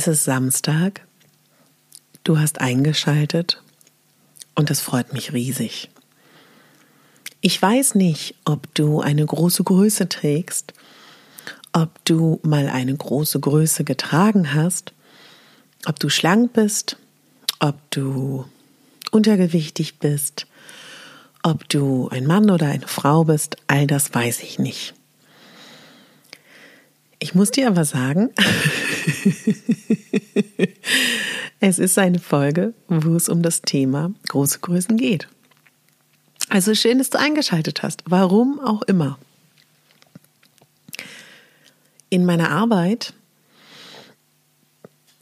Es ist Samstag, du hast eingeschaltet und das freut mich riesig. Ich weiß nicht, ob du eine große Größe trägst, ob du mal eine große Größe getragen hast, ob du schlank bist, ob du untergewichtig bist, ob du ein Mann oder eine Frau bist, all das weiß ich nicht. Ich muss dir aber sagen, es ist eine Folge, wo es um das Thema große Größen geht. Also schön, dass du eingeschaltet hast. Warum auch immer. In meiner Arbeit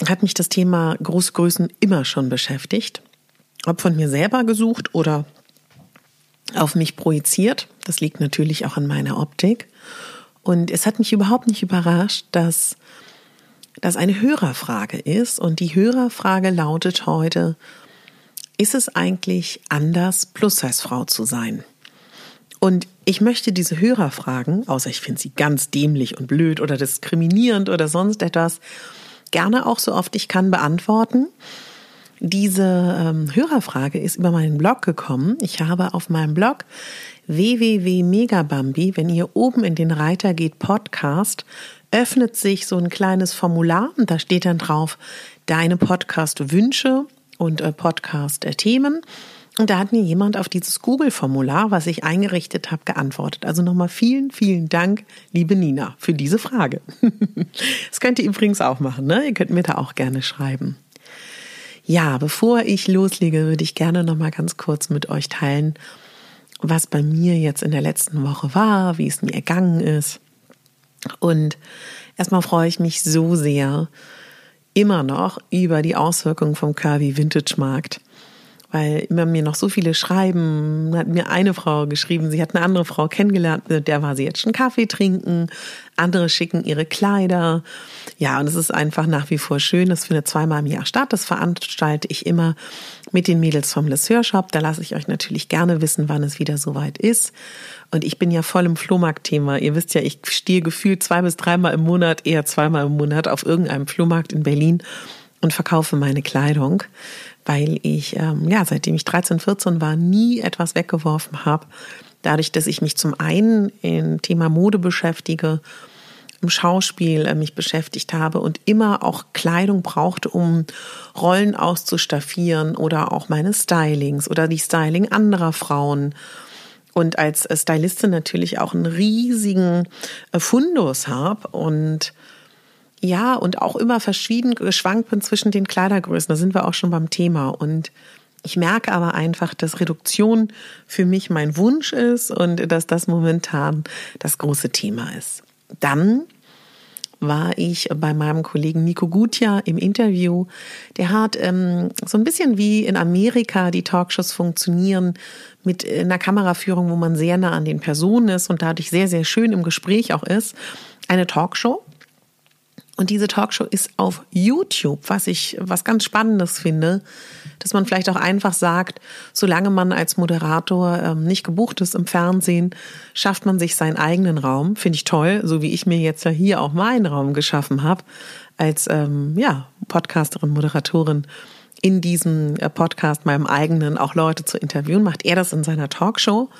hat mich das Thema große Größen immer schon beschäftigt. Ob von mir selber gesucht oder auf mich projiziert. Das liegt natürlich auch an meiner Optik. Und es hat mich überhaupt nicht überrascht, dass das eine Hörerfrage ist. Und die Hörerfrage lautet heute, ist es eigentlich anders, Plus-Size-Frau zu sein? Und ich möchte diese Hörerfragen, außer ich finde sie ganz dämlich und blöd oder diskriminierend oder sonst etwas, gerne auch so oft ich kann beantworten. Diese ähm, Hörerfrage ist über meinen Blog gekommen. Ich habe auf meinem Blog www.megabambi, wenn ihr oben in den Reiter geht Podcast, öffnet sich so ein kleines Formular und da steht dann drauf deine Podcast-Wünsche und äh, Podcast-Themen. Und da hat mir jemand auf dieses Google-Formular, was ich eingerichtet habe, geantwortet. Also nochmal vielen, vielen Dank, liebe Nina, für diese Frage. das könnt ihr übrigens auch machen, ne? Ihr könnt mir da auch gerne schreiben. Ja, bevor ich loslege, würde ich gerne nochmal ganz kurz mit euch teilen, was bei mir jetzt in der letzten Woche war, wie es mir ergangen ist. Und erstmal freue ich mich so sehr immer noch über die Auswirkungen vom Curvy Vintage Markt weil immer mir noch so viele schreiben, hat mir eine Frau geschrieben, sie hat eine andere Frau kennengelernt, mit der war sie jetzt schon Kaffee trinken, andere schicken ihre Kleider. Ja, und es ist einfach nach wie vor schön. Das findet zweimal im Jahr statt. Das veranstalte ich immer mit den Mädels vom Lesseur Shop. Da lasse ich euch natürlich gerne wissen, wann es wieder soweit ist. Und ich bin ja voll im Flohmarkt-Thema. Ihr wisst ja, ich stehe gefühlt zwei bis dreimal im Monat, eher zweimal im Monat auf irgendeinem Flohmarkt in Berlin und verkaufe meine Kleidung weil ich, ähm, ja, seitdem ich 13, 14 war, nie etwas weggeworfen habe. Dadurch, dass ich mich zum einen im Thema Mode beschäftige, im Schauspiel äh, mich beschäftigt habe und immer auch Kleidung brauchte, um Rollen auszustaffieren oder auch meine Stylings oder die Styling anderer Frauen. Und als Stylistin natürlich auch einen riesigen äh, Fundus habe und ja, und auch immer verschieden geschwankt zwischen den Kleidergrößen. Da sind wir auch schon beim Thema. Und ich merke aber einfach, dass Reduktion für mich mein Wunsch ist und dass das momentan das große Thema ist. Dann war ich bei meinem Kollegen Nico Gutja im Interview. Der hat ähm, so ein bisschen wie in Amerika die Talkshows funktionieren mit einer Kameraführung, wo man sehr nah an den Personen ist und dadurch sehr, sehr schön im Gespräch auch ist. Eine Talkshow Und diese Talkshow ist auf YouTube, was ich was ganz Spannendes finde, dass man vielleicht auch einfach sagt, solange man als Moderator ähm, nicht gebucht ist im Fernsehen, schafft man sich seinen eigenen Raum. Finde ich toll, so wie ich mir jetzt ja hier auch meinen Raum geschaffen habe, als ähm, ja, Podcasterin, Moderatorin in diesem äh, Podcast, meinem eigenen, auch Leute zu interviewen, macht er das in seiner Talkshow.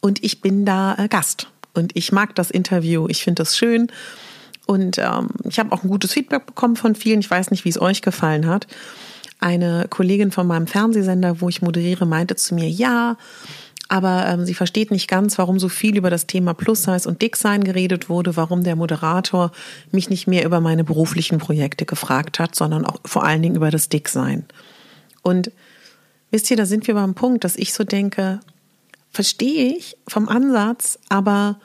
Und ich bin da äh, Gast. Und ich mag das Interview, ich finde das schön. Und ähm, ich habe auch ein gutes Feedback bekommen von vielen. Ich weiß nicht, wie es euch gefallen hat. Eine Kollegin von meinem Fernsehsender, wo ich moderiere, meinte zu mir, ja, aber ähm, sie versteht nicht ganz, warum so viel über das Thema Plus-Size und Dick-Sein geredet wurde, warum der Moderator mich nicht mehr über meine beruflichen Projekte gefragt hat, sondern auch vor allen Dingen über das Dick-Sein. Und wisst ihr, da sind wir beim Punkt, dass ich so denke, verstehe ich vom Ansatz, aber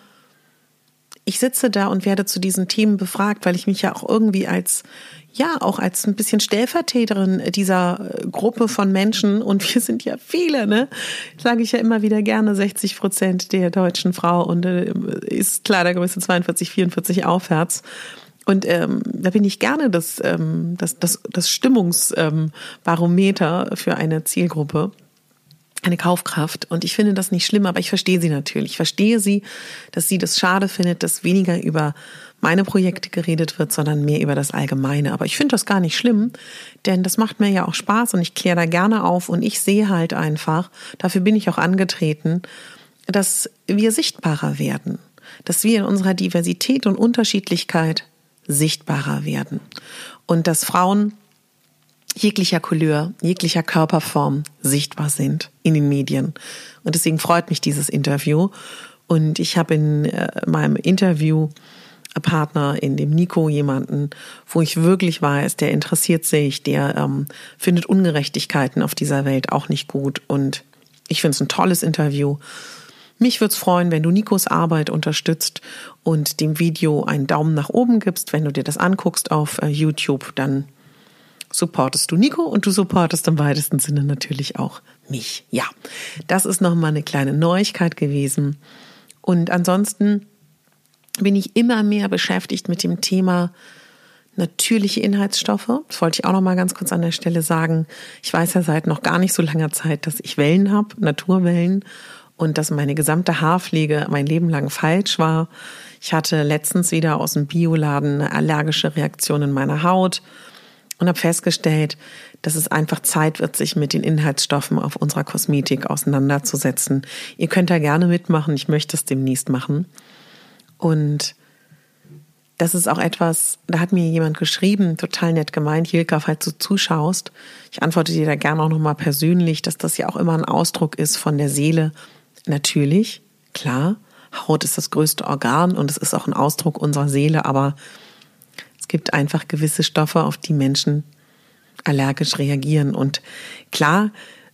ich sitze da und werde zu diesen Themen befragt, weil ich mich ja auch irgendwie als, ja, auch als ein bisschen Stellvertreterin dieser äh, Gruppe von Menschen, und wir sind ja viele, ne, sage ich ja immer wieder gerne, 60 Prozent der deutschen Frau und äh, ist Kleidergröße 42, 44 aufwärts. Und ähm, da bin ich gerne das, ähm, das, das, das Stimmungsbarometer ähm, für eine Zielgruppe eine Kaufkraft. Und ich finde das nicht schlimm, aber ich verstehe sie natürlich. Ich verstehe sie, dass sie das schade findet, dass weniger über meine Projekte geredet wird, sondern mehr über das Allgemeine. Aber ich finde das gar nicht schlimm, denn das macht mir ja auch Spaß und ich kläre da gerne auf und ich sehe halt einfach, dafür bin ich auch angetreten, dass wir sichtbarer werden, dass wir in unserer Diversität und Unterschiedlichkeit sichtbarer werden und dass Frauen jeglicher Couleur, jeglicher Körperform sichtbar sind in den Medien. Und deswegen freut mich dieses Interview. Und ich habe in äh, meinem Interviewpartner, in dem Nico, jemanden, wo ich wirklich weiß, der interessiert sich, der ähm, findet Ungerechtigkeiten auf dieser Welt auch nicht gut. Und ich finde es ein tolles Interview. Mich würde es freuen, wenn du Nikos Arbeit unterstützt und dem Video einen Daumen nach oben gibst. Wenn du dir das anguckst auf äh, YouTube, dann supportest du Nico und du supportest im weitesten Sinne natürlich auch mich. Ja, das ist nochmal eine kleine Neuigkeit gewesen. Und ansonsten bin ich immer mehr beschäftigt mit dem Thema natürliche Inhaltsstoffe. Das wollte ich auch noch mal ganz kurz an der Stelle sagen. Ich weiß ja seit noch gar nicht so langer Zeit, dass ich Wellen habe, Naturwellen und dass meine gesamte Haarpflege mein Leben lang falsch war. Ich hatte letztens wieder aus dem Bioladen eine allergische Reaktion in meiner Haut und habe festgestellt, dass es einfach Zeit wird, sich mit den Inhaltsstoffen auf unserer Kosmetik auseinanderzusetzen. Ihr könnt da gerne mitmachen, ich möchte es demnächst machen. Und das ist auch etwas, da hat mir jemand geschrieben, total nett gemeint, Hilka, falls du zuschaust, ich antworte dir da gerne auch nochmal persönlich, dass das ja auch immer ein Ausdruck ist von der Seele. Natürlich, klar, Haut ist das größte Organ und es ist auch ein Ausdruck unserer Seele, aber gibt einfach gewisse Stoffe, auf die Menschen allergisch reagieren. Und klar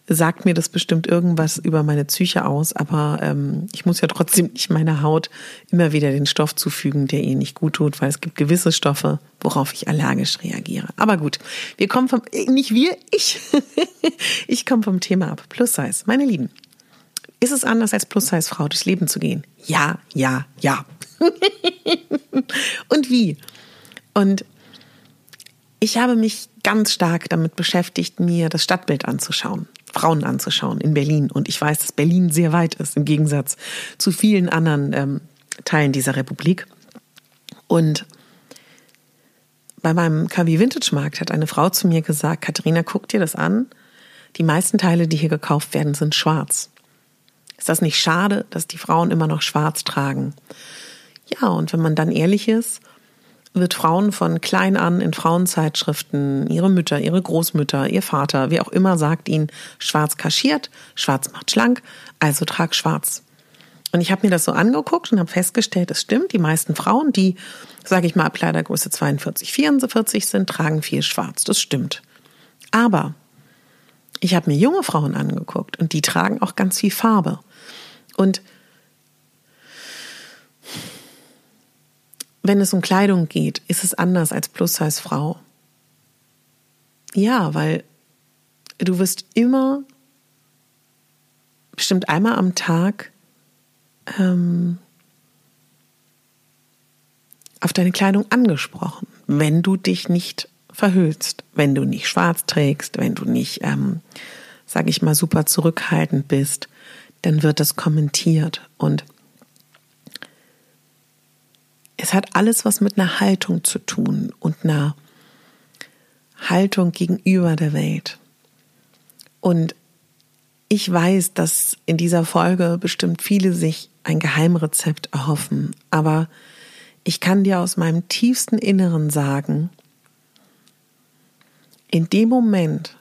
sagt mir das bestimmt irgendwas über meine Psyche aus, aber ähm, ich muss ja trotzdem nicht meiner Haut immer wieder den Stoff zufügen, der ihr nicht gut tut, weil es gibt gewisse Stoffe, worauf ich allergisch reagiere. Aber gut, wir kommen vom, äh, nicht wir, ich. ich komme vom Thema ab. Plus Size. Meine Lieben, ist es anders als Plus-Size-Frau durchs Leben zu gehen? Ja, ja, ja. Und wie? Und ich habe mich ganz stark damit beschäftigt, mir das Stadtbild anzuschauen, Frauen anzuschauen in Berlin. Und ich weiß, dass Berlin sehr weit ist im Gegensatz zu vielen anderen ähm, Teilen dieser Republik. Und bei meinem KW Vintage Markt hat eine Frau zu mir gesagt, Katharina, guck dir das an. Die meisten Teile, die hier gekauft werden, sind schwarz. Ist das nicht schade, dass die Frauen immer noch schwarz tragen? Ja, und wenn man dann ehrlich ist, wird Frauen von klein an in Frauenzeitschriften, ihre Mütter, ihre Großmütter, ihr Vater, wie auch immer, sagt ihnen, schwarz kaschiert, schwarz macht schlank, also trag schwarz. Und ich habe mir das so angeguckt und habe festgestellt, es stimmt, die meisten Frauen, die, sage ich mal, ab Kleidergröße 42, 44 sind, tragen viel schwarz. Das stimmt. Aber ich habe mir junge Frauen angeguckt und die tragen auch ganz viel Farbe. Und wenn es um Kleidung geht, ist es anders als Plus-Size-Frau. Ja, weil du wirst immer bestimmt einmal am Tag ähm, auf deine Kleidung angesprochen. wenn du dich nicht verhüllst, wenn du nicht schwarz trägst, wenn du nicht, ähm, sage ich mal, super zurückhaltend bist, dann wird das kommentiert und es hat alles was mit einer Haltung zu tun und einer Haltung gegenüber der Welt. Und ich weiß, dass in dieser Folge bestimmt viele sich ein Geheimrezept erhoffen, aber ich kann dir aus meinem tiefsten Inneren sagen, in dem Moment,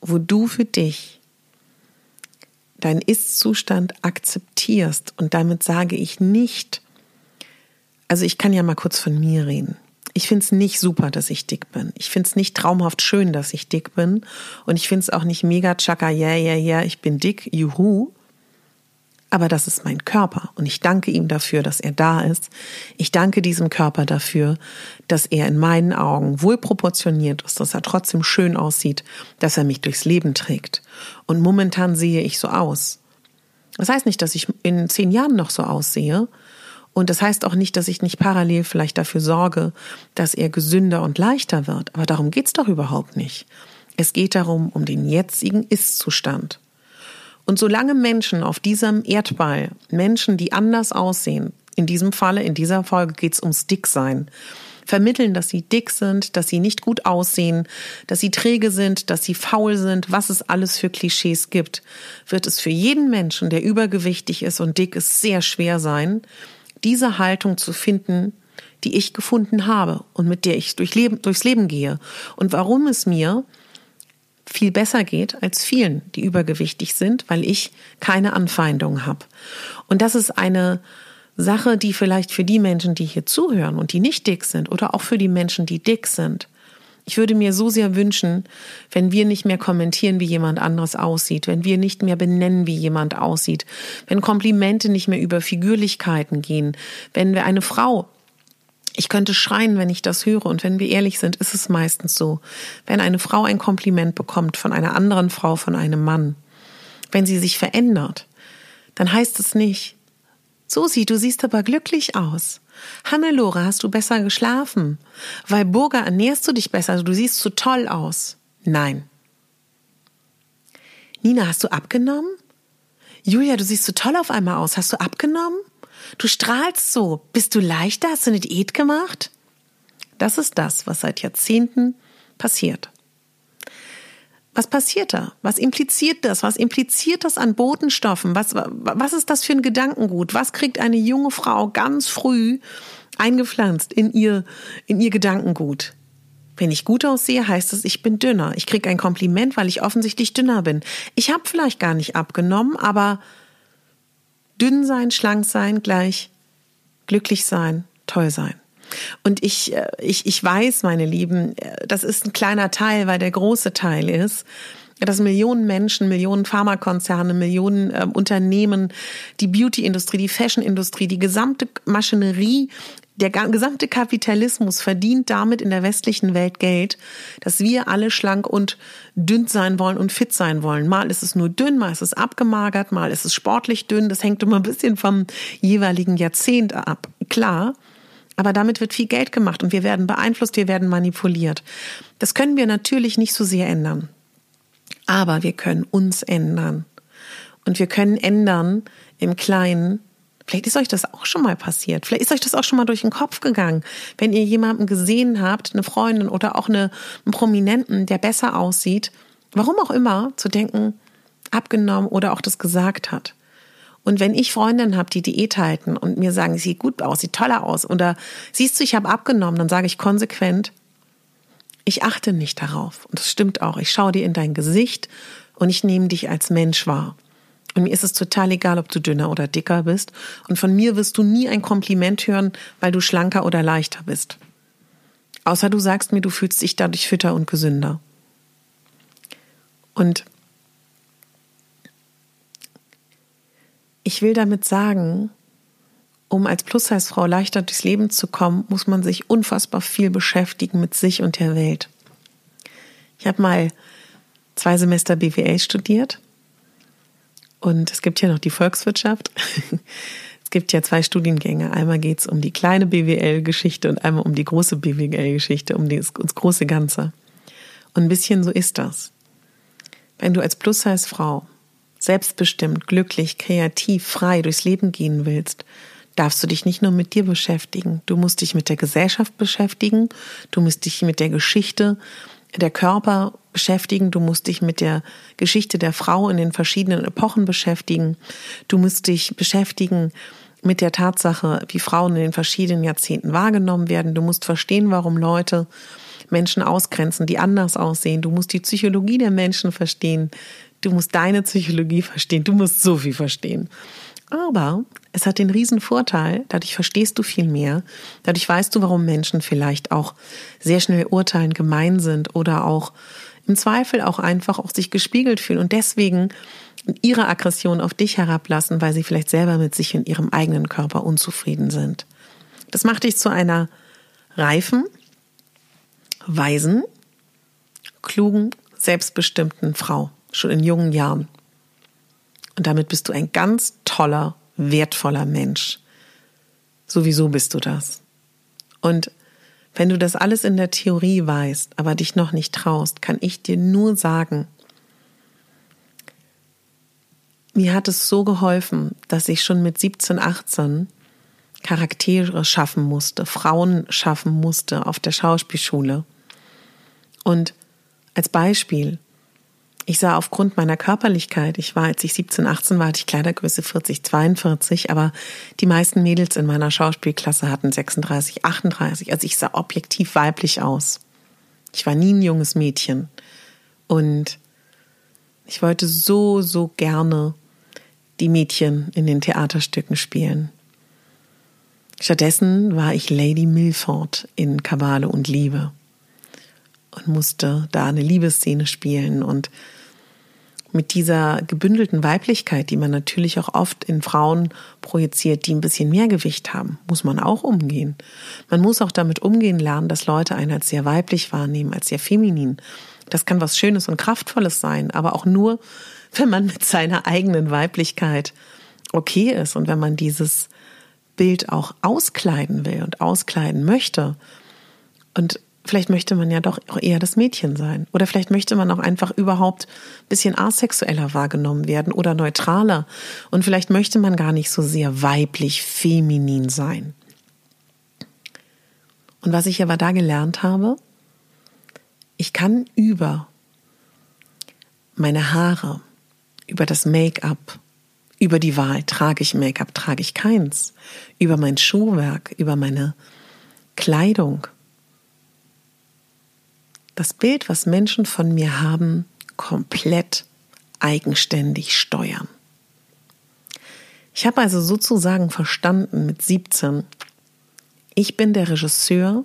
wo du für dich deinen Ist-Zustand akzeptierst, und damit sage ich nicht, also ich kann ja mal kurz von mir reden. Ich finde es nicht super, dass ich dick bin. Ich finde es nicht traumhaft schön, dass ich dick bin. Und ich finde es auch nicht mega chaka, yeah, yeah, yeah, ich bin dick, juhu. Aber das ist mein Körper und ich danke ihm dafür, dass er da ist. Ich danke diesem Körper dafür, dass er in meinen Augen wohl proportioniert ist, dass er trotzdem schön aussieht, dass er mich durchs Leben trägt. Und momentan sehe ich so aus. Das heißt nicht, dass ich in zehn Jahren noch so aussehe, und das heißt auch nicht, dass ich nicht parallel vielleicht dafür sorge, dass er gesünder und leichter wird. Aber darum geht's doch überhaupt nicht. Es geht darum, um den jetzigen Ist-Zustand. Und solange Menschen auf diesem Erdball, Menschen, die anders aussehen, in diesem Falle, in dieser Folge geht's ums Dicksein, vermitteln, dass sie dick sind, dass sie nicht gut aussehen, dass sie träge sind, dass sie faul sind, was es alles für Klischees gibt, wird es für jeden Menschen, der übergewichtig ist und dick ist, sehr schwer sein, diese Haltung zu finden, die ich gefunden habe und mit der ich durch Leben, durchs Leben gehe. Und warum es mir viel besser geht als vielen, die übergewichtig sind, weil ich keine Anfeindungen habe. Und das ist eine Sache, die vielleicht für die Menschen, die hier zuhören und die nicht dick sind oder auch für die Menschen, die dick sind, ich würde mir so sehr wünschen, wenn wir nicht mehr kommentieren, wie jemand anderes aussieht, wenn wir nicht mehr benennen, wie jemand aussieht, wenn Komplimente nicht mehr über Figürlichkeiten gehen, wenn wir eine Frau ich könnte schreien, wenn ich das höre. Und wenn wir ehrlich sind, ist es meistens so. Wenn eine Frau ein Kompliment bekommt von einer anderen Frau, von einem Mann, wenn sie sich verändert, dann heißt es nicht, Susi, du siehst aber glücklich aus. Hannelore, hast du besser geschlafen? Weil Burger ernährst du dich besser, du siehst so toll aus. Nein. Nina, hast du abgenommen? Julia, du siehst so toll auf einmal aus. Hast du abgenommen? Du strahlst so. Bist du leichter? Hast du eine Diät gemacht? Das ist das, was seit Jahrzehnten passiert. Was passiert da? Was impliziert das? Was impliziert das an Botenstoffen? Was, was ist das für ein Gedankengut? Was kriegt eine junge Frau ganz früh eingepflanzt in ihr, in ihr Gedankengut? Wenn ich gut aussehe, heißt es, ich bin dünner. Ich kriege ein Kompliment, weil ich offensichtlich dünner bin. Ich habe vielleicht gar nicht abgenommen, aber dünn sein, schlank sein, gleich glücklich sein, toll sein. Und ich, äh, ich, ich weiß, meine Lieben, äh, das ist ein kleiner Teil, weil der große Teil ist, dass Millionen Menschen, Millionen Pharmakonzerne, Millionen äh, Unternehmen, die Beauty-Industrie, die Fashion-Industrie, die gesamte Maschinerie, der gesamte Kapitalismus verdient damit in der westlichen Welt Geld, dass wir alle schlank und dünn sein wollen und fit sein wollen. Mal ist es nur dünn, mal ist es abgemagert, mal ist es sportlich dünn. Das hängt immer ein bisschen vom jeweiligen Jahrzehnt ab. Klar. Aber damit wird viel Geld gemacht und wir werden beeinflusst, wir werden manipuliert. Das können wir natürlich nicht so sehr ändern. Aber wir können uns ändern. Und wir können ändern im Kleinen. Vielleicht ist euch das auch schon mal passiert. Vielleicht ist euch das auch schon mal durch den Kopf gegangen. Wenn ihr jemanden gesehen habt, eine Freundin oder auch eine, einen Prominenten, der besser aussieht, warum auch immer, zu denken, abgenommen oder auch das gesagt hat. Und wenn ich Freundinnen habe, die Diät halten und mir sagen, sieht gut aus, sieht toller aus, oder siehst du, ich habe abgenommen, dann sage ich konsequent, ich achte nicht darauf. Und das stimmt auch. Ich schaue dir in dein Gesicht und ich nehme dich als Mensch wahr. Und mir ist es total egal, ob du dünner oder dicker bist. Und von mir wirst du nie ein Kompliment hören, weil du schlanker oder leichter bist. Außer du sagst mir, du fühlst dich dadurch fitter und gesünder. Und Ich will damit sagen, um als Plus-Size-Frau leichter durchs Leben zu kommen, muss man sich unfassbar viel beschäftigen mit sich und der Welt. Ich habe mal zwei Semester BWL studiert und es gibt hier noch die Volkswirtschaft. Es gibt ja zwei Studiengänge. Einmal geht es um die kleine BWL-Geschichte und einmal um die große BWL-Geschichte, um das, große Ganze. Und ein bisschen so ist das. Wenn du als Plus-Size-Frau selbstbestimmt, glücklich, kreativ, frei durchs Leben gehen willst, darfst du dich nicht nur mit dir beschäftigen. Du musst dich mit der Gesellschaft beschäftigen. Du musst dich mit der Geschichte der Körper beschäftigen. Du musst dich mit der Geschichte der Frau in den verschiedenen Epochen beschäftigen. Du musst dich beschäftigen mit der Tatsache, wie Frauen in den verschiedenen Jahrzehnten wahrgenommen werden. Du musst verstehen, warum Leute Menschen ausgrenzen, die anders aussehen. Du musst die Psychologie der Menschen verstehen. Du musst deine Psychologie verstehen. Du musst so viel verstehen. Aber es hat den riesen Vorteil, dadurch verstehst du viel mehr, dadurch weißt du, warum Menschen vielleicht auch sehr schnell urteilen, gemein sind oder auch im Zweifel auch einfach auch sich gespiegelt fühlen und deswegen ihre Aggression auf dich herablassen, weil sie vielleicht selber mit sich in ihrem eigenen Körper unzufrieden sind. Das macht dich zu einer reifen, weisen, klugen, selbstbestimmten Frau, schon in jungen Jahren. Und damit bist du ein ganz toller, wertvoller Mensch. Sowieso bist du das. Und wenn du das alles in der Theorie weißt, aber dich noch nicht traust, kann ich dir nur sagen, mir hat es so geholfen, dass ich schon mit 17, 18 Charaktere schaffen musste, Frauen schaffen musste auf der Schauspielschule. Und als Beispiel, ich sah aufgrund meiner Körperlichkeit, ich war, als ich 17, 18 war, hatte ich Kleidergröße 40, 42, aber die meisten Mädels in meiner Schauspielklasse hatten 36, 38. Also ich sah objektiv weiblich aus. Ich war nie ein junges Mädchen. Und ich wollte so, so gerne die Mädchen in den Theaterstücken spielen. Stattdessen war ich Lady Milford in Kabale und Liebe und musste da eine Liebesszene spielen und mit dieser gebündelten Weiblichkeit, die man natürlich auch oft in Frauen projiziert, die ein bisschen mehr Gewicht haben, muss man auch umgehen. Man muss auch damit umgehen lernen, dass Leute einen als sehr weiblich wahrnehmen, als sehr feminin. Das kann was Schönes und Kraftvolles sein, aber auch nur, wenn man mit seiner eigenen Weiblichkeit okay ist und wenn man dieses Bild auch auskleiden will und auskleiden möchte. Und Vielleicht möchte man ja doch eher das Mädchen sein. Oder vielleicht möchte man auch einfach überhaupt ein bisschen asexueller wahrgenommen werden oder neutraler. Und vielleicht möchte man gar nicht so sehr weiblich, feminin sein. Und was ich aber da gelernt habe, ich kann über meine Haare, über das Make-up, über die Wahl, trage ich Make-up, trage ich keins, über mein Schuhwerk, über meine Kleidung, das Bild, was Menschen von mir haben, komplett eigenständig steuern. Ich habe also sozusagen verstanden mit 17, ich bin der Regisseur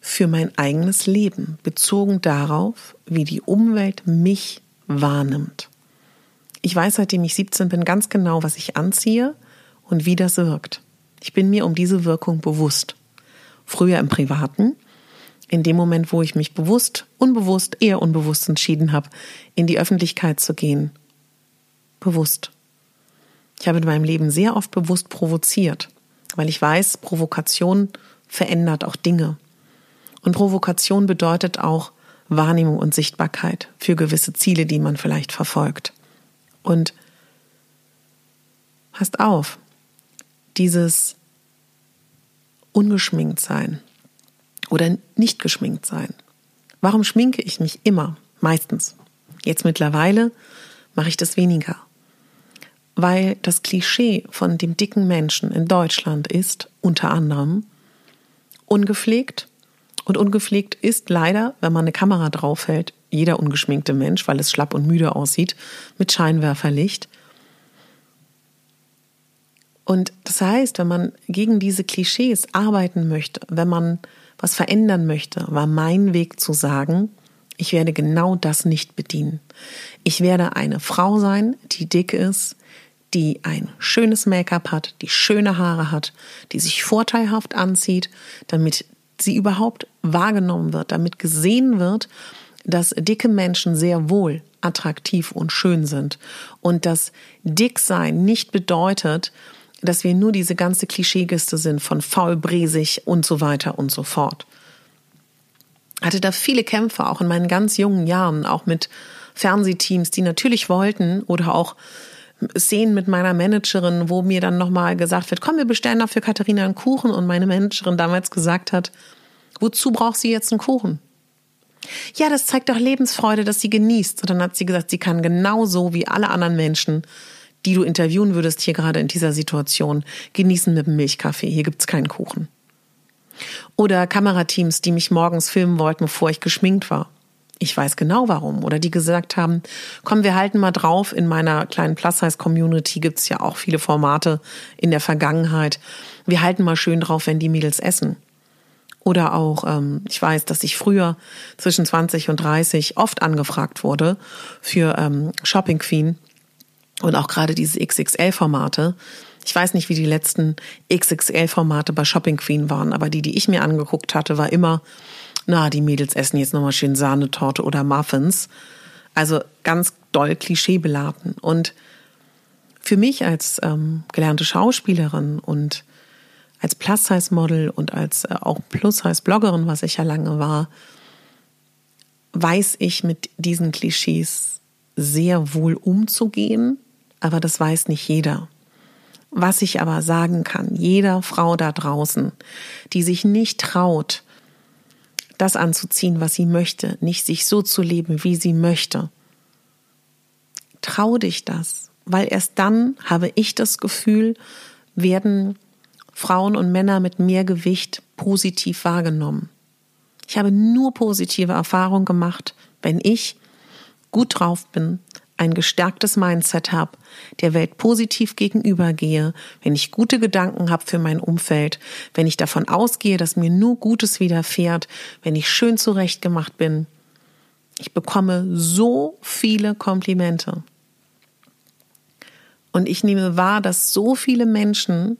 für mein eigenes Leben, bezogen darauf, wie die Umwelt mich wahrnimmt. Ich weiß, seitdem ich 17 bin, ganz genau, was ich anziehe und wie das wirkt. Ich bin mir um diese Wirkung bewusst früher im Privaten, in dem Moment, wo ich mich bewusst, unbewusst, eher unbewusst entschieden habe, in die Öffentlichkeit zu gehen. Bewusst. Ich habe in meinem Leben sehr oft bewusst provoziert, weil ich weiß, Provokation verändert auch Dinge. Und Provokation bedeutet auch Wahrnehmung und Sichtbarkeit für gewisse Ziele, die man vielleicht verfolgt. Und passt auf, dieses ungeschminkt sein oder nicht geschminkt sein. Warum schminke ich mich immer? Meistens. Jetzt mittlerweile mache ich das weniger. Weil das Klischee von dem dicken Menschen in Deutschland ist unter anderem ungepflegt. Und ungepflegt ist leider, wenn man eine Kamera draufhält, jeder ungeschminkte Mensch, weil es schlapp und müde aussieht, mit Scheinwerferlicht. Und das heißt, wenn man gegen diese Klischees arbeiten möchte, wenn man was verändern möchte, war mein Weg zu sagen, ich werde genau das nicht bedienen. Ich werde eine Frau sein, die dick ist, die ein schönes Make-up hat, die schöne Haare hat, die sich vorteilhaft anzieht, damit sie überhaupt wahrgenommen wird, damit gesehen wird, dass dicke Menschen sehr wohl attraktiv und schön sind. Und dass Dicksein nicht bedeutet, dass wir nur diese ganze Klischeegiste sind von faul, bresig und so weiter und so fort. Hatte da viele Kämpfe, auch in meinen ganz jungen Jahren, auch mit Fernsehteams, die natürlich wollten oder auch Szenen mit meiner Managerin, wo mir dann nochmal gesagt wird, komm, wir bestellen dafür Katharina einen Kuchen und meine Managerin damals gesagt hat, wozu braucht sie jetzt einen Kuchen? Ja, das zeigt doch Lebensfreude, dass sie genießt. Und dann hat sie gesagt, sie kann genauso wie alle anderen Menschen, die du interviewen würdest hier gerade in dieser Situation, genießen mit dem Milchkaffee. Hier gibt's keinen Kuchen. Oder Kamerateams, die mich morgens filmen wollten, bevor ich geschminkt war. Ich weiß genau warum. Oder die gesagt haben, komm, wir halten mal drauf. In meiner kleinen Plus-Size-Community gibt's ja auch viele Formate in der Vergangenheit. Wir halten mal schön drauf, wenn die Mädels essen. Oder auch, ähm, ich weiß, dass ich früher zwischen 20 und 30 oft angefragt wurde für ähm, Shopping Queen und auch gerade diese XXL-Formate. Ich weiß nicht, wie die letzten XXL-Formate bei Shopping Queen waren, aber die, die ich mir angeguckt hatte, war immer na, die Mädels essen jetzt nochmal schön Sahnetorte oder Muffins. Also ganz doll klischeebeladen. Und für mich als ähm, gelernte Schauspielerin und als Plus-Size-Model und als äh, auch Plus-Size-Bloggerin, was ich ja lange war, weiß ich mit diesen Klischees sehr wohl umzugehen, aber das weiß nicht jeder. Was ich aber sagen kann, jeder Frau da draußen, die sich nicht traut, das anzuziehen, was sie möchte, nicht sich so zu leben, wie sie möchte. Trau dich das, weil erst dann habe ich das Gefühl, werden Frauen und Männer mit mehr Gewicht positiv wahrgenommen. Ich habe nur positive Erfahrungen gemacht, wenn ich gut drauf bin, ein gestärktes Mindset habe, der Welt positiv gegenübergehe, wenn ich gute Gedanken habe für mein Umfeld, wenn ich davon ausgehe, dass mir nur Gutes widerfährt, wenn ich schön zurechtgemacht bin. Ich bekomme so viele Komplimente. Und ich nehme wahr, dass so viele Menschen,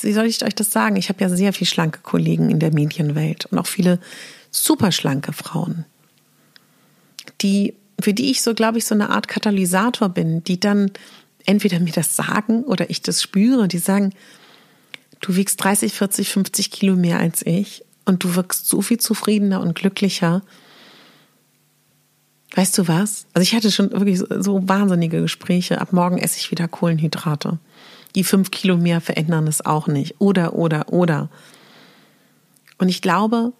wie soll ich euch das sagen? Ich habe ja sehr viel schlanke Kollegen in der Medienwelt und auch viele super schlanke Frauen, die für die ich so, glaube ich, so eine Art Katalysator bin, die dann entweder mir das sagen oder ich das spüre, die sagen, du wiegst 30, 40, 50 Kilo mehr als ich und du wirkst so viel zufriedener und glücklicher. Weißt du was? Also ich hatte schon wirklich so wahnsinnige Gespräche. Ab morgen esse ich wieder Kohlenhydrate. Die fünf Kilo mehr verändern es auch nicht. Oder, oder, oder. Und ich glaube,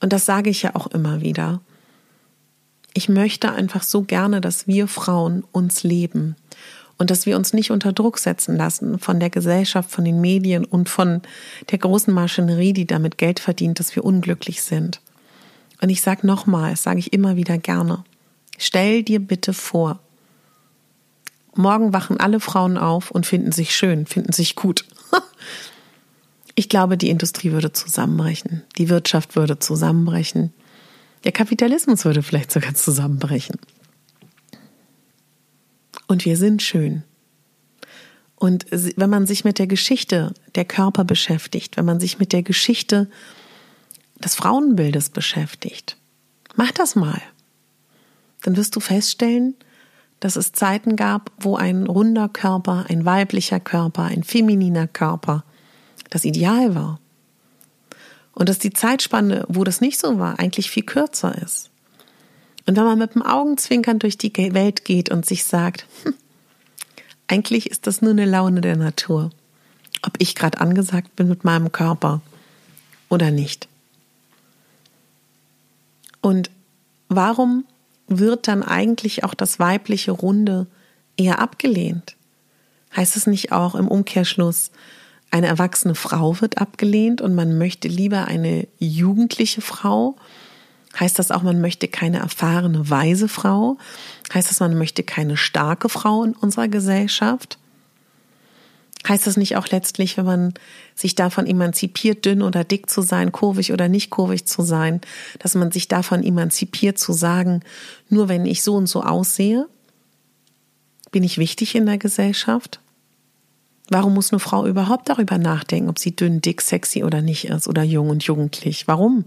und das sage ich ja auch immer wieder, ich möchte einfach so gerne, dass wir Frauen uns leben und dass wir uns nicht unter Druck setzen lassen von der Gesellschaft, von den Medien und von der großen Maschinerie, die damit Geld verdient, dass wir unglücklich sind. Und ich sage nochmal, das sage ich immer wieder gerne, stell dir bitte vor, morgen wachen alle Frauen auf und finden sich schön, finden sich gut. Ich glaube, die Industrie würde zusammenbrechen, die Wirtschaft würde zusammenbrechen, der Kapitalismus würde vielleicht sogar zusammenbrechen. Und wir sind schön. Und wenn man sich mit der Geschichte der Körper beschäftigt, wenn man sich mit der Geschichte des Frauenbildes beschäftigt, mach das mal. Dann wirst du feststellen, dass es Zeiten gab, wo ein runder Körper, ein weiblicher Körper, ein femininer Körper das Ideal war. Und dass die Zeitspanne, wo das nicht so war, eigentlich viel kürzer ist. Und wenn man mit dem Augenzwinkern durch die Welt geht und sich sagt, hm, eigentlich ist das nur eine Laune der Natur, ob ich gerade angesagt bin mit meinem Körper oder nicht. Und warum wird dann eigentlich auch das weibliche Runde eher abgelehnt? Heißt es nicht auch im Umkehrschluss, eine erwachsene Frau wird abgelehnt und man möchte lieber eine jugendliche Frau. Heißt das auch, man möchte keine erfahrene, weise Frau? Heißt das, man möchte keine starke Frau in unserer Gesellschaft? Heißt das nicht auch letztlich, wenn man sich davon emanzipiert, dünn oder dick zu sein, kurvig oder nicht kurvig zu sein, dass man sich davon emanzipiert zu sagen, nur wenn ich so und so aussehe, bin ich wichtig in der Gesellschaft? Warum muss eine Frau überhaupt darüber nachdenken, ob sie dünn, dick, sexy oder nicht ist oder jung und jugendlich? Warum?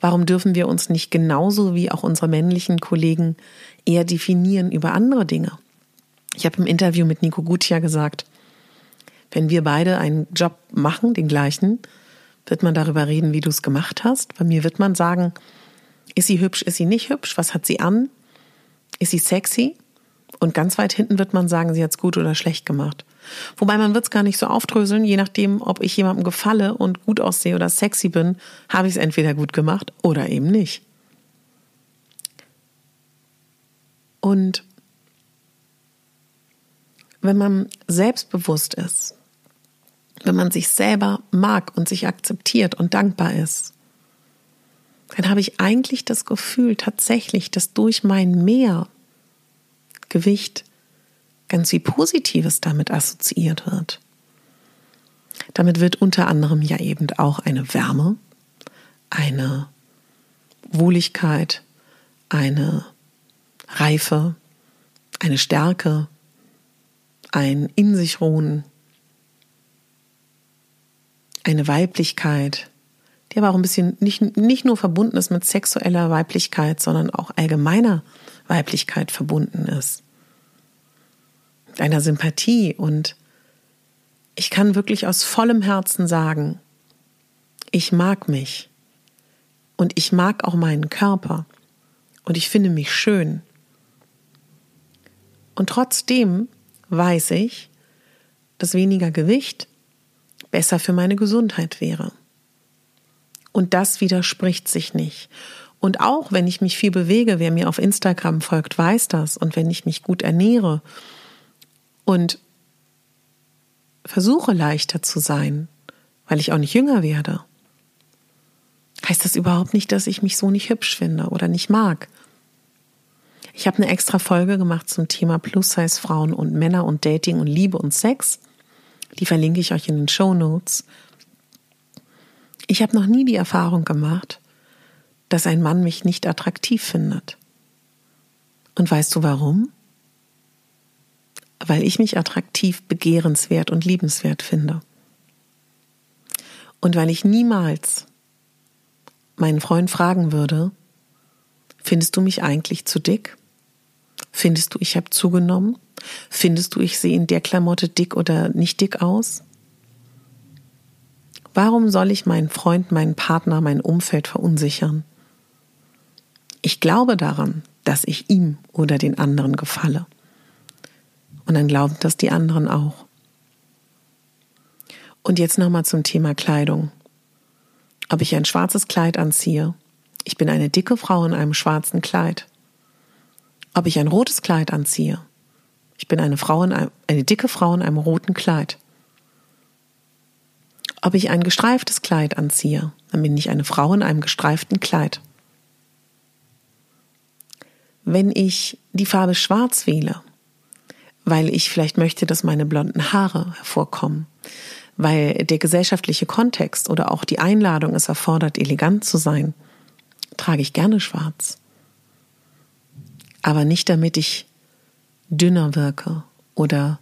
Warum dürfen wir uns nicht genauso wie auch unsere männlichen Kollegen eher definieren über andere Dinge? Ich habe im Interview mit Nico Gutia gesagt, wenn wir beide einen Job machen, den gleichen, wird man darüber reden, wie du es gemacht hast. Bei mir wird man sagen, ist sie hübsch, ist sie nicht hübsch, was hat sie an, ist sie sexy? Und ganz weit hinten wird man sagen, sie hat es gut oder schlecht gemacht. Wobei man es gar nicht so aufdröseln, je nachdem, ob ich jemandem gefalle und gut aussehe oder sexy bin, habe ich es entweder gut gemacht oder eben nicht. Und wenn man selbstbewusst ist, wenn man sich selber mag und sich akzeptiert und dankbar ist, dann habe ich eigentlich das Gefühl tatsächlich, dass durch mein Mehr Gewicht ganz viel Positives damit assoziiert wird. Damit wird unter anderem ja eben auch eine Wärme, eine Wohligkeit, eine Reife, eine Stärke, ein in sich ruhen, eine Weiblichkeit, die aber auch ein bisschen nicht, nicht nur verbunden ist mit sexueller Weiblichkeit, sondern auch allgemeiner Weiblichkeit verbunden ist einer Sympathie und ich kann wirklich aus vollem Herzen sagen, ich mag mich und ich mag auch meinen Körper und ich finde mich schön. Und trotzdem weiß ich, dass weniger Gewicht besser für meine Gesundheit wäre. Und das widerspricht sich nicht. Und auch wenn ich mich viel bewege, wer mir auf Instagram folgt, weiß das. Und wenn ich mich gut ernähre und versuche leichter zu sein, weil ich auch nicht jünger werde, heißt das überhaupt nicht, dass ich mich so nicht hübsch finde oder nicht mag. Ich habe eine extra Folge gemacht zum Thema Plus-Size-Frauen und Männer und Dating und Liebe und Sex. Die verlinke ich euch in den Show Notes. Ich habe noch nie die Erfahrung gemacht, dass ein Mann mich nicht attraktiv findet. Und weißt du warum? Weil ich mich attraktiv, begehrenswert und liebenswert finde. Und weil ich niemals meinen Freund fragen würde, findest du mich eigentlich zu dick? Findest du, ich habe zugenommen? Findest du, ich sehe in der Klamotte dick oder nicht dick aus? Warum soll ich meinen Freund, meinen Partner, mein Umfeld verunsichern? Ich glaube daran, dass ich ihm oder den anderen gefalle. Und dann glauben das die anderen auch. Und jetzt nochmal zum Thema Kleidung. Ob ich ein schwarzes Kleid anziehe. Ich bin eine dicke Frau in einem schwarzen Kleid. Ob ich ein rotes Kleid anziehe. Ich bin eine Frau in einem, eine dicke Frau in einem roten Kleid. Ob ich ein gestreiftes Kleid anziehe, dann bin ich eine Frau in einem gestreiften Kleid. Wenn ich die Farbe schwarz wähle, weil ich vielleicht möchte, dass meine blonden Haare hervorkommen, weil der gesellschaftliche Kontext oder auch die Einladung es erfordert, elegant zu sein, trage ich gerne schwarz. Aber nicht damit ich dünner wirke oder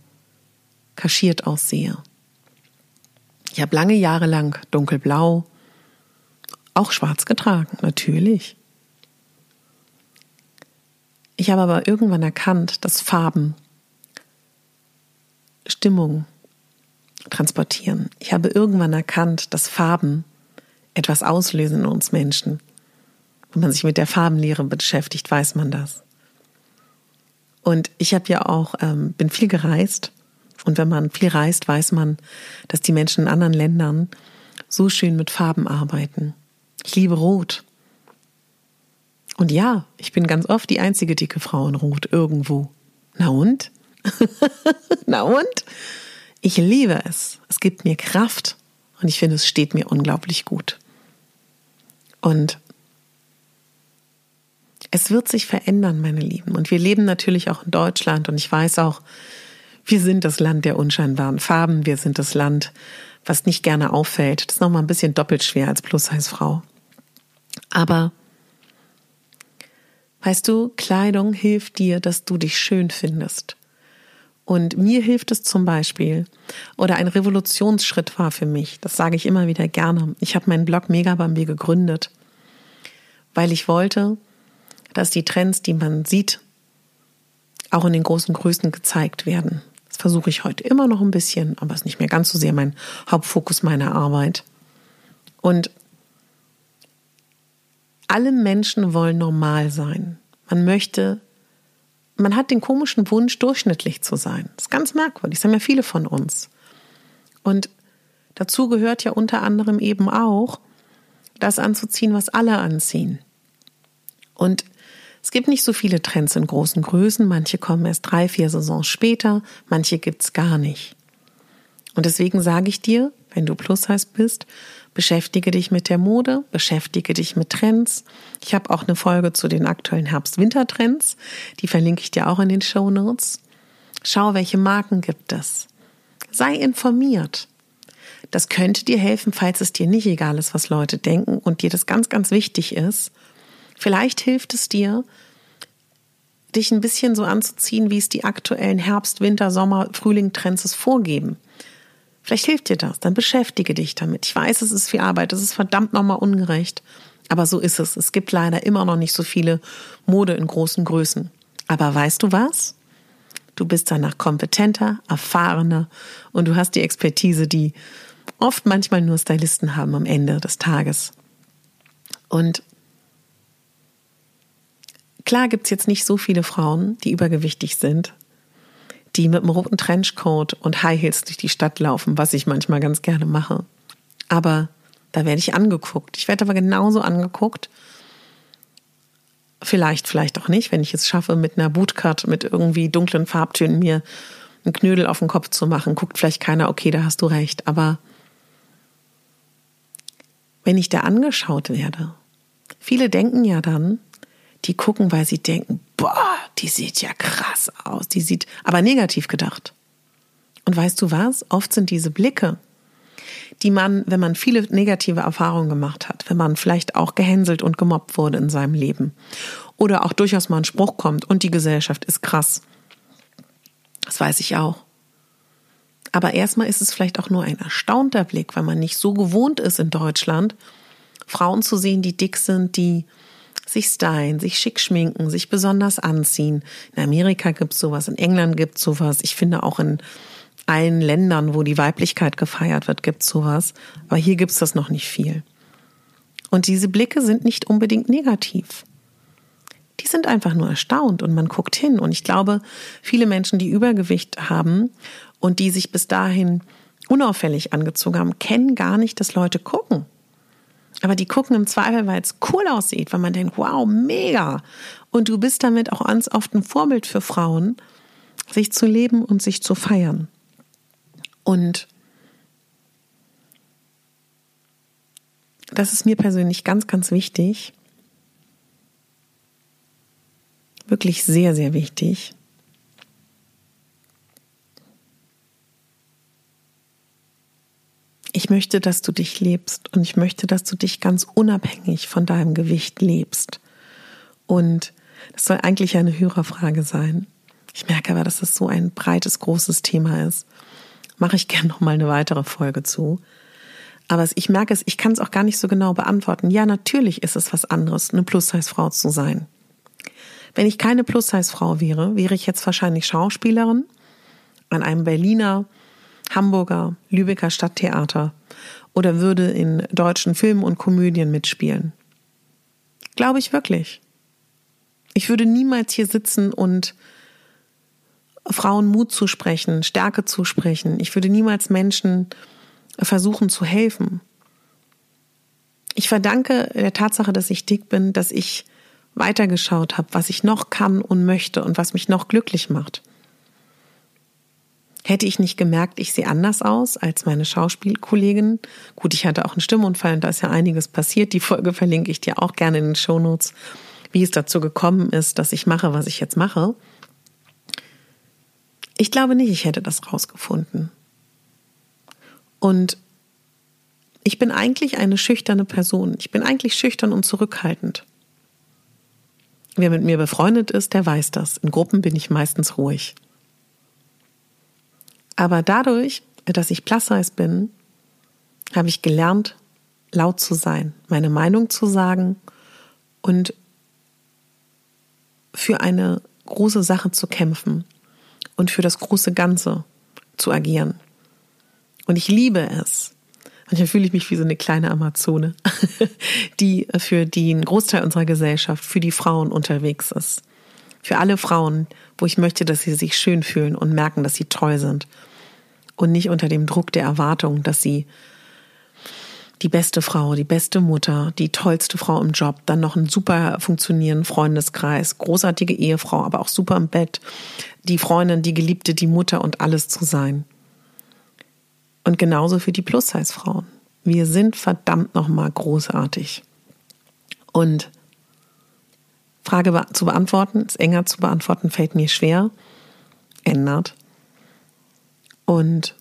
kaschiert aussehe. Ich habe lange Jahre lang dunkelblau, auch schwarz getragen, natürlich. Ich habe aber irgendwann erkannt, dass Farben Stimmung transportieren. Ich habe irgendwann erkannt, dass Farben etwas auslösen in uns Menschen. Wenn man sich mit der Farbenlehre beschäftigt, weiß man das. Und ich habe ja auch, ähm, bin viel gereist. Und wenn man viel reist, weiß man, dass die Menschen in anderen Ländern so schön mit Farben arbeiten. Ich liebe Rot. Und ja, ich bin ganz oft die einzige dicke Frau in Rot irgendwo. Na und? Na und? Ich liebe es. Es gibt mir Kraft und ich finde, es steht mir unglaublich gut. Und es wird sich verändern, meine Lieben. Und wir leben natürlich auch in Deutschland und ich weiß auch, wir sind das Land der unscheinbaren Farben. Wir sind das Land, was nicht gerne auffällt. Das ist nochmal ein bisschen doppelt schwer als Plus-Size-Frau. Aber weißt du, Kleidung hilft dir, dass du dich schön findest. Und mir hilft es zum Beispiel, oder ein Revolutionsschritt war für mich, das sage ich immer wieder gerne. Ich habe meinen Blog Megabambi gegründet, weil ich wollte, dass die Trends, die man sieht, auch in den großen Größen gezeigt werden. Das versuche ich heute immer noch ein bisschen, aber ist nicht mehr ganz so sehr mein Hauptfokus meiner Arbeit. Und alle Menschen wollen normal sein. Man möchte, man hat den komischen Wunsch, durchschnittlich zu sein. Das ist ganz merkwürdig, das haben ja viele von uns. Und dazu gehört ja unter anderem eben auch, das anzuziehen, was alle anziehen. Und es gibt nicht so viele Trends in großen Größen. Manche kommen erst drei, vier Saisons später, manche gibt es gar nicht. Und deswegen sage ich dir, wenn du plus heißt bist, beschäftige dich mit der Mode, beschäftige dich mit Trends. Ich habe auch eine Folge zu den aktuellen Herbst-Winter-Trends, die verlinke ich dir auch in den Show Notes. Schau, welche Marken gibt es. Sei informiert. Das könnte dir helfen, falls es dir nicht egal ist, was Leute denken und dir das ganz, ganz wichtig ist. Vielleicht hilft es dir, dich ein bisschen so anzuziehen, wie es die aktuellen Herbst, Winter, Sommer, Frühling Trends es vorgeben. Vielleicht hilft dir das, dann beschäftige dich damit. Ich weiß, es ist viel Arbeit, es ist verdammt nochmal ungerecht, aber so ist es. Es gibt leider immer noch nicht so viele Mode in großen Größen. Aber weißt du was? Du bist danach kompetenter, erfahrener und du hast die Expertise, die oft manchmal nur Stylisten haben am Ende des Tages. Und klar gibt es jetzt nicht so viele Frauen, die übergewichtig sind, die mit einem roten Trenchcoat und High Heels durch die Stadt laufen, was ich manchmal ganz gerne mache. Aber da werde ich angeguckt. Ich werde aber genauso angeguckt. Vielleicht, vielleicht auch nicht, wenn ich es schaffe, mit einer Bootcut, mit irgendwie dunklen Farbtönen mir einen Knödel auf den Kopf zu machen, guckt vielleicht keiner, okay, da hast du recht. Aber wenn ich da angeschaut werde, viele denken ja dann, die gucken, weil sie denken, boah, die sieht ja krass aus, die sieht, aber negativ gedacht. Und weißt du was? Oft sind diese Blicke, die man, wenn man viele negative Erfahrungen gemacht hat, wenn man vielleicht auch gehänselt und gemobbt wurde in seinem Leben oder auch durchaus mal ein Spruch kommt und die Gesellschaft ist krass. Das weiß ich auch. Aber erstmal ist es vielleicht auch nur ein erstaunter Blick, weil man nicht so gewohnt ist in Deutschland, Frauen zu sehen, die dick sind, die sich stylen, sich schick schminken, sich besonders anziehen. In Amerika gibt's sowas, in England gibt's sowas. Ich finde auch in allen Ländern, wo die Weiblichkeit gefeiert wird, gibt's sowas. Aber hier gibt's das noch nicht viel. Und diese Blicke sind nicht unbedingt negativ. Die sind einfach nur erstaunt und man guckt hin. Und ich glaube, viele Menschen, die Übergewicht haben und die sich bis dahin unauffällig angezogen haben, kennen gar nicht, dass Leute gucken. Aber die gucken im Zweifel, weil es cool aussieht, weil man denkt, wow, mega. Und du bist damit auch ganz oft ein Vorbild für Frauen, sich zu leben und sich zu feiern. Und das ist mir persönlich ganz, ganz wichtig. Wirklich sehr, sehr wichtig. Ich möchte, dass du dich lebst und ich möchte, dass du dich ganz unabhängig von deinem Gewicht lebst. Und das soll eigentlich eine Hörerfrage sein. Ich merke aber, dass das so ein breites, großes Thema ist. Mache ich gerne noch mal eine weitere Folge zu. Aber ich merke es, ich kann es auch gar nicht so genau beantworten. Ja, natürlich ist es was anderes, eine Plus-Size-Frau zu sein. Wenn ich keine Plus-Size-Frau wäre, wäre ich jetzt wahrscheinlich Schauspielerin an einem Berliner Hamburger, Lübecker Stadttheater oder würde in deutschen Filmen und Komödien mitspielen. Glaube ich wirklich. Ich würde niemals hier sitzen und Frauen Mut zusprechen, Stärke zusprechen. Ich würde niemals Menschen versuchen zu helfen. Ich verdanke der Tatsache, dass ich dick bin, dass ich weitergeschaut habe, was ich noch kann und möchte und was mich noch glücklich macht. Hätte ich nicht gemerkt, ich sehe anders aus als meine Schauspielkollegin. Gut, ich hatte auch einen Stimmunfall und da ist ja einiges passiert. Die Folge verlinke ich dir auch gerne in den Shownotes, wie es dazu gekommen ist, dass ich mache, was ich jetzt mache. Ich glaube nicht, ich hätte das rausgefunden. Und ich bin eigentlich eine schüchterne Person. Ich bin eigentlich schüchtern und zurückhaltend. Wer mit mir befreundet ist, der weiß das. In Gruppen bin ich meistens ruhig. Aber dadurch, dass ich plus-size bin, habe ich gelernt, laut zu sein, meine Meinung zu sagen und für eine große Sache zu kämpfen und für das große Ganze zu agieren. Und ich liebe es. Manchmal fühle ich mich wie so eine kleine Amazone, die für den Großteil unserer Gesellschaft, für die Frauen unterwegs ist. Für alle Frauen, wo ich möchte, dass sie sich schön fühlen und merken, dass sie toll sind. Und nicht unter dem Druck der Erwartung, dass sie die beste Frau, die beste Mutter, die tollste Frau im Job, dann noch einen super funktionierenden Freundeskreis, großartige Ehefrau, aber auch super im Bett, die Freundin, die Geliebte, die Mutter und alles zu sein. Und genauso für die Plus-Size-Frauen. Wir sind verdammt nochmal großartig. Und Frage zu beantworten, ist enger zu beantworten, fällt mir schwer. Ändert. Und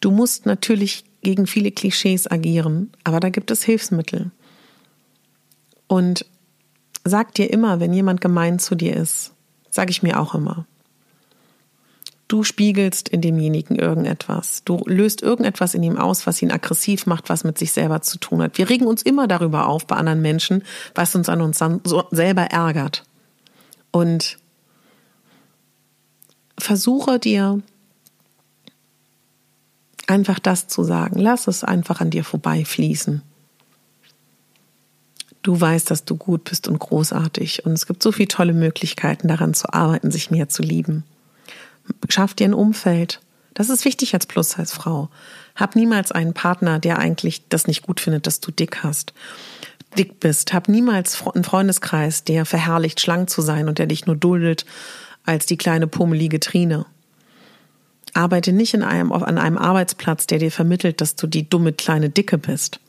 Du musst natürlich gegen viele Klischees agieren, aber da gibt es Hilfsmittel. Und sag dir immer, wenn jemand gemein zu dir ist, sage ich mir auch immer. Du spiegelst in demjenigen irgendetwas. Du löst irgendetwas in ihm aus, was ihn aggressiv macht, was mit sich selber zu tun hat. Wir regen uns immer darüber auf bei anderen Menschen, was uns an uns selber ärgert. Und versuche dir einfach das zu sagen. Lass es einfach an dir vorbeifließen. Du weißt, dass du gut bist und großartig und es gibt so viele tolle Möglichkeiten daran zu arbeiten, sich mehr zu lieben. Schaff dir ein Umfeld. Das ist wichtig als Plus als Frau. Hab niemals einen Partner, der eigentlich das nicht gut findet, dass du dick hast, dick bist. Hab niemals einen Freundeskreis, der verherrlicht, schlank zu sein und der dich nur duldet als die kleine pummelige Trine. Arbeite nicht in einem, an einem Arbeitsplatz, der dir vermittelt, dass du die dumme kleine Dicke bist.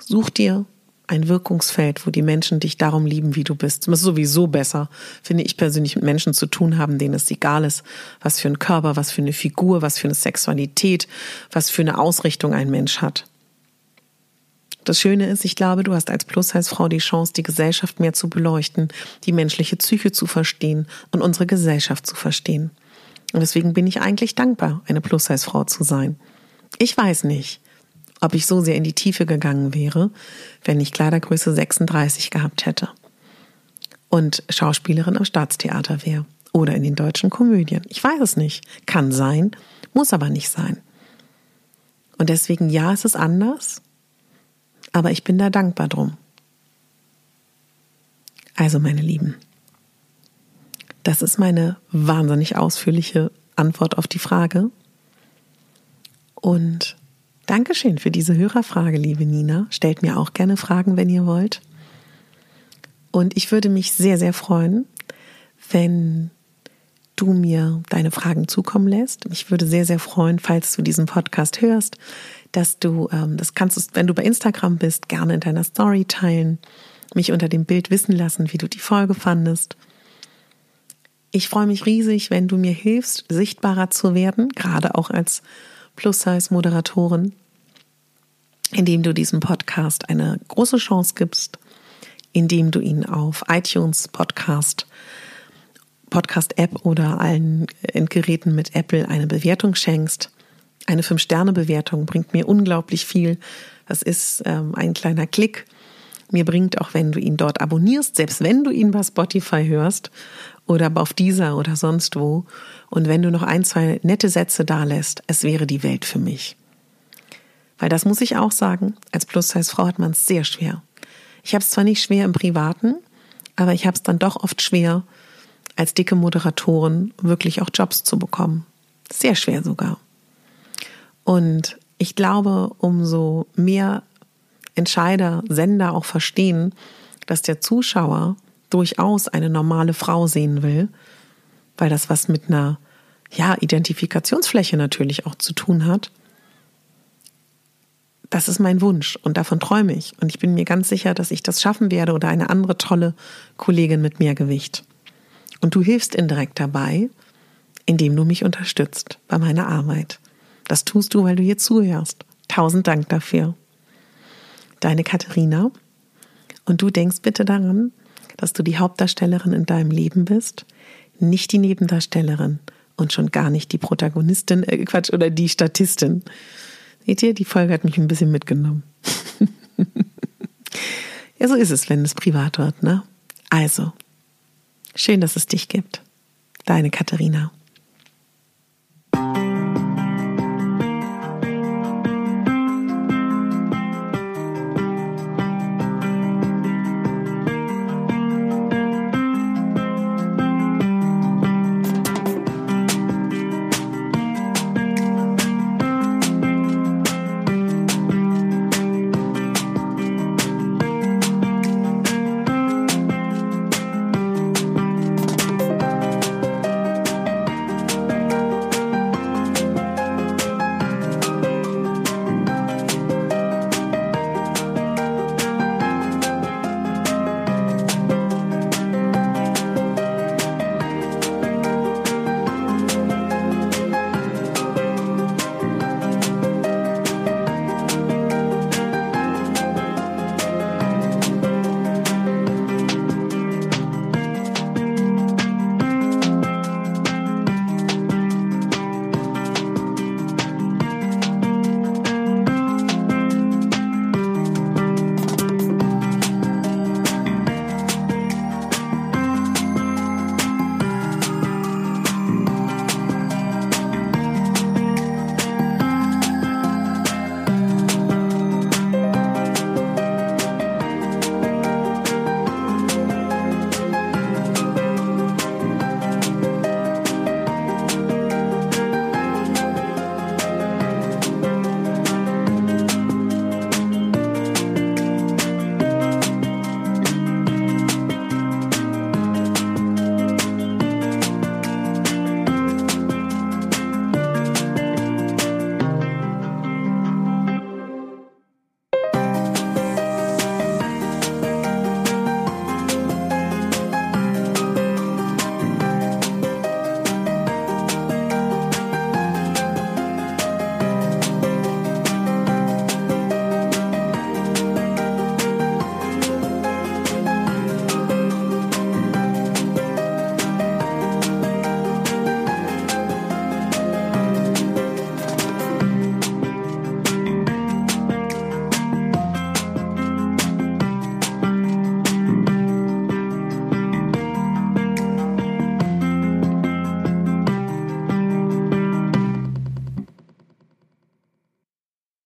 Such dir ein Wirkungsfeld, wo die Menschen dich darum lieben, wie du bist. Es ist sowieso besser, finde ich persönlich, mit Menschen zu tun haben, denen es egal ist, was für ein Körper, was für eine Figur, was für eine Sexualität, was für eine Ausrichtung ein Mensch hat. Das Schöne ist, ich glaube, du hast als Plus-Size-Frau die Chance, die Gesellschaft mehr zu beleuchten, die menschliche Psyche zu verstehen und unsere Gesellschaft zu verstehen. Und deswegen bin ich eigentlich dankbar, eine Plus-Size-Frau zu sein. Ich weiß nicht, ob ich so sehr in die Tiefe gegangen wäre, wenn ich Kleidergröße 36 gehabt hätte und Schauspielerin am Staatstheater wäre oder in den deutschen Komödien. Ich weiß es nicht. Kann sein, muss aber nicht sein. Und deswegen, ja, es ist anders, aber ich bin da dankbar drum. Also, meine Lieben, das ist meine wahnsinnig ausführliche Antwort auf die Frage. Und Dankeschön für diese Hörerfrage, liebe Nina. Stellt mir auch gerne Fragen, wenn ihr wollt. Und ich würde mich sehr, sehr freuen, wenn du mir deine Fragen zukommen lässt. Ich würde sehr, sehr freuen, falls du diesen Podcast hörst, dass du, ähm, das kannst du, wenn du bei Instagram bist, gerne in deiner Story teilen, mich unter dem Bild wissen lassen, wie du die Folge fandest. Ich freue mich riesig, wenn du mir hilfst, sichtbarer zu werden, gerade auch als Plus-Size-Moderatorin, indem du diesem Podcast eine große Chance gibst, indem du ihn auf iTunes Podcast, Podcast-App oder allen Endgeräten mit Apple eine Bewertung schenkst. Eine Fünf-Sterne-Bewertung bringt mir unglaublich viel. Das ist ähm, ein kleiner Klick. Mir bringt auch, wenn du ihn dort abonnierst, selbst wenn du ihn bei Spotify hörst oder auf dieser oder sonst wo. Und wenn du noch ein, zwei nette Sätze da lässt, es wäre die Welt für mich. Weil das muss ich auch sagen, als Plus-Size-Frau hat man es sehr schwer. Ich habe es zwar nicht schwer im Privaten, aber ich habe es dann doch oft schwer, als dicke Moderatorin wirklich auch Jobs zu bekommen. Sehr schwer sogar. Und ich glaube, umso mehr Entscheider, Sender auch verstehen, dass der Zuschauer durchaus eine normale Frau sehen will, weil das was mit einer ja, Identifikationsfläche natürlich auch zu tun hat. Das ist mein Wunsch und davon träume ich. Und ich bin mir ganz sicher, dass ich das schaffen werde oder eine andere tolle Kollegin mit mehr Gewicht. Und du hilfst indirekt dabei, indem du mich unterstützt bei meiner Arbeit. Das tust du, weil du hier zuhörst. Tausend Dank dafür. Deine Katharina. Und du denkst bitte daran, dass du die Hauptdarstellerin in deinem Leben bist, nicht die Nebendarstellerin und schon gar nicht die Protagonistin, äh Quatsch, oder die Statistin. Seht ihr, die Folge hat mich ein bisschen mitgenommen. ja, so ist es, wenn es privat wird, ne? Also, schön, dass es dich gibt. Deine Katharina.